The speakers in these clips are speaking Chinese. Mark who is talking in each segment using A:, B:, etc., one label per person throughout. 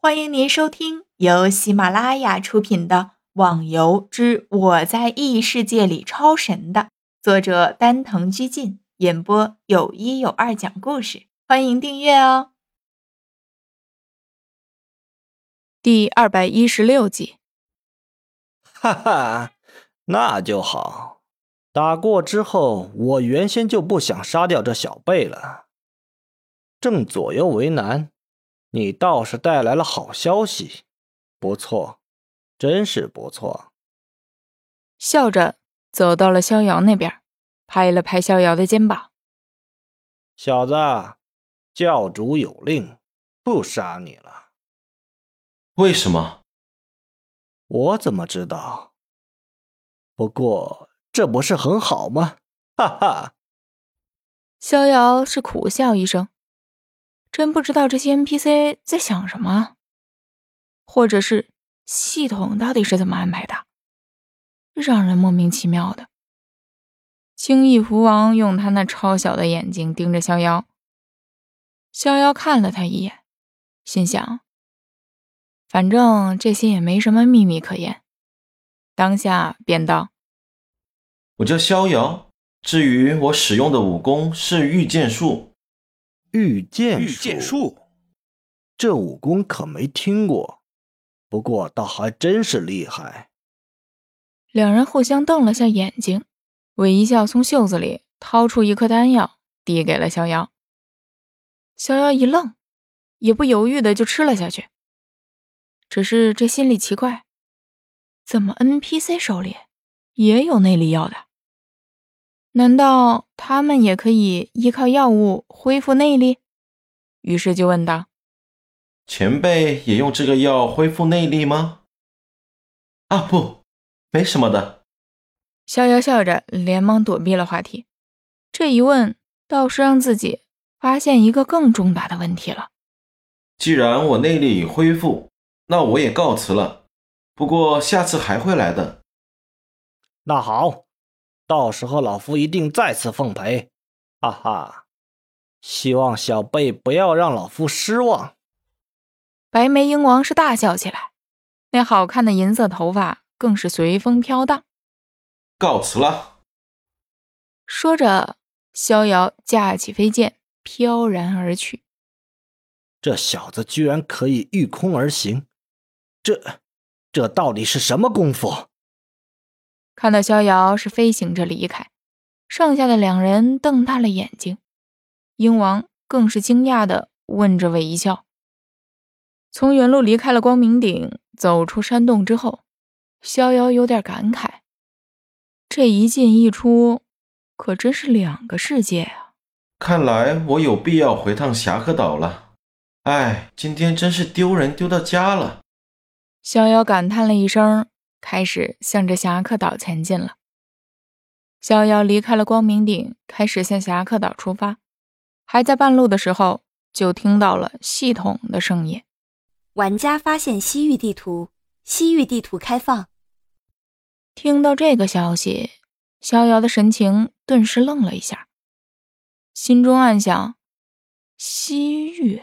A: 欢迎您收听由喜马拉雅出品的《网游之我在异世界里超神》的作者丹藤居进演播，有一有二讲故事。欢迎订阅哦。第二百一十六集。
B: 哈哈，那就好。打过之后，我原先就不想杀掉这小贝了，正左右为难。你倒是带来了好消息，不错，真是不错。
A: 笑着走到了逍遥那边，拍了拍逍遥的肩膀：“
B: 小子，教主有令，不杀你了。
C: 为什么？
B: 我怎么知道？不过这不是很好吗？哈哈。”
A: 逍遥是苦笑一声。真不知道这些 NPC 在想什么，或者是系统到底是怎么安排的，让人莫名其妙的。青翼蝠王用他那超小的眼睛盯着逍遥，逍遥看了他一眼，心想：反正这些也没什么秘密可言，当下便道：“
C: 我叫逍遥，至于我使用的武功是御剑术。”
B: 御剑术，这武功可没听过，不过倒还真是厉害。
A: 两人互相瞪了下眼睛，韦一笑从袖子里掏出一颗丹药，递给了逍遥。逍遥一愣，也不犹豫的就吃了下去。只是这心里奇怪，怎么 NPC 手里也有内力药的？难道他们也可以依靠药物恢复内力？于是就问道：“
C: 前辈也用这个药恢复内力吗？”啊，不，没什么的。
A: 逍遥笑着，连忙躲避了话题。这一问，倒是让自己发现一个更重大的问题了。
C: 既然我内力已恢复，那我也告辞了。不过下次还会来的。
B: 那好。到时候老夫一定再次奉陪，哈哈！希望小辈不要让老夫失望。
A: 白眉鹰王是大笑起来，那好看的银色头发更是随风飘荡。
C: 告辞了。
A: 说着，逍遥架起飞剑，飘然而去。
B: 这小子居然可以御空而行，这这到底是什么功夫？
A: 看到逍遥是飞行着离开，剩下的两人瞪大了眼睛，鹰王更是惊讶的问着韦一笑。从原路离开了光明顶，走出山洞之后，逍遥有点感慨：这一进一出，可真是两个世界啊！
C: 看来我有必要回趟侠客岛了。哎，今天真是丢人丢到家了。
A: 逍遥感叹了一声。开始向着侠客岛前进了。逍遥离开了光明顶，开始向侠客岛出发。还在半路的时候，就听到了系统的声音：“
D: 玩家发现西域地图，西域地图开放。”
A: 听到这个消息，逍遥的神情顿时愣了一下，心中暗想：“西域？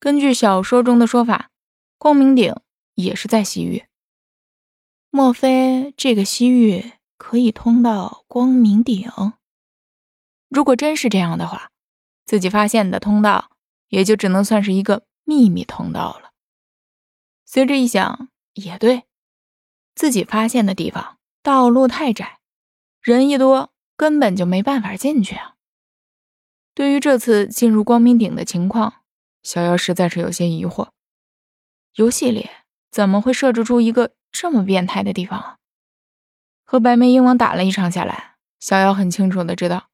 A: 根据小说中的说法，光明顶也是在西域。”莫非这个西域可以通到光明顶？如果真是这样的话，自己发现的通道也就只能算是一个秘密通道了。随着一想，也对，自己发现的地方道路太窄，人一多根本就没办法进去啊。对于这次进入光明顶的情况，小妖实在是有些疑惑。游戏里怎么会设置出一个？这么变态的地方啊！和白眉鹰王打了一场下来，逍遥很清楚的知道，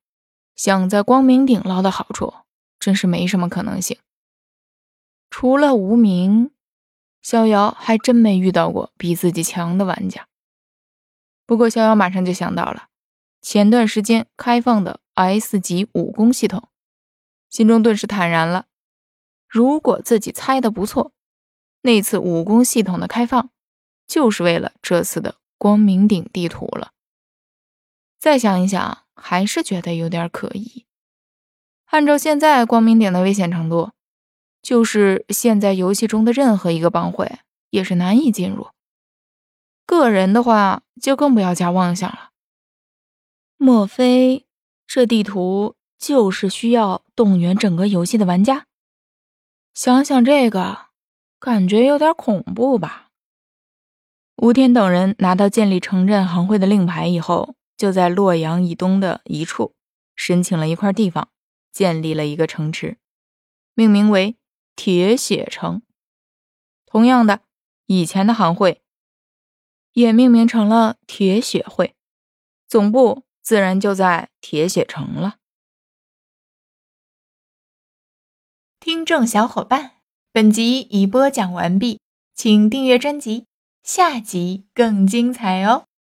A: 想在光明顶捞到好处，真是没什么可能性。除了无名，逍遥还真没遇到过比自己强的玩家。不过，逍遥马上就想到了前段时间开放的 S 级武功系统，心中顿时坦然了。如果自己猜的不错，那次武功系统的开放。就是为了这次的光明顶地图了。再想一想，还是觉得有点可疑。按照现在光明顶的危险程度，就是现在游戏中的任何一个帮会也是难以进入。个人的话，就更不要加妄想了。莫非这地图就是需要动员整个游戏的玩家？想想这个，感觉有点恐怖吧。吴天等人拿到建立城镇行会的令牌以后，就在洛阳以东的一处申请了一块地方，建立了一个城池，命名为铁血城。同样的，以前的行会。也命名成了铁血会，总部自然就在铁血城了。听众小伙伴，本集已播讲完毕，请订阅专辑，下集更精彩哦。